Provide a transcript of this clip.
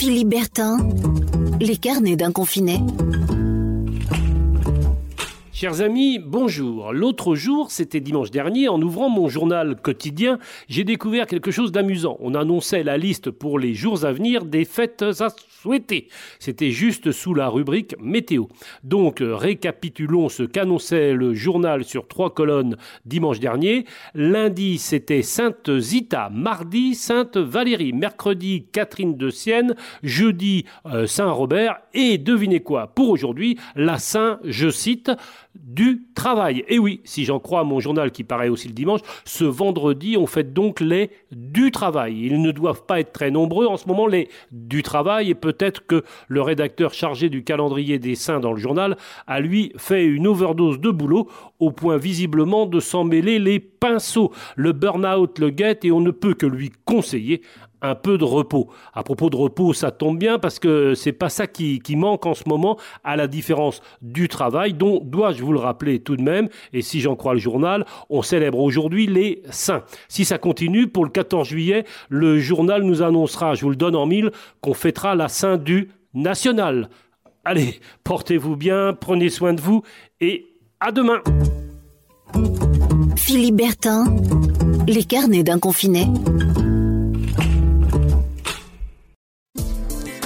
Philippe Bertin, les carnets d'un confiné. Chers amis, bonjour. L'autre jour, c'était dimanche dernier, en ouvrant mon journal quotidien, j'ai découvert quelque chose d'amusant. On annonçait la liste pour les jours à venir des fêtes à souhaiter. C'était juste sous la rubrique météo. Donc, récapitulons ce qu'annonçait le journal sur trois colonnes dimanche dernier. Lundi, c'était Sainte Zita. Mardi, Sainte Valérie. Mercredi, Catherine de Sienne. Jeudi, euh, Saint Robert. Et devinez quoi? Pour aujourd'hui, la Saint, je cite, du travail. Et oui, si j'en crois mon journal qui paraît aussi le dimanche, ce vendredi, on fête donc les du travail. Ils ne doivent pas être très nombreux en ce moment, les du travail, et peut-être que le rédacteur chargé du calendrier des saints dans le journal a lui fait une overdose de boulot au point visiblement de s'en mêler les pinceaux. Le burn-out le guette et on ne peut que lui conseiller un peu de repos. À propos de repos, ça tombe bien parce que c'est pas ça qui, manque en ce moment, à la différence du travail, dont dois-je vous le rappeler tout de même, et si j'en crois le journal, on célèbre aujourd'hui les saints. Si ça continue, pour le 14 juillet, le journal nous annoncera, je vous le donne en mille, qu'on fêtera la Saint du National. Allez, portez-vous bien, prenez soin de vous, et à demain. Philippe Bertin, les carnets d'un confiné.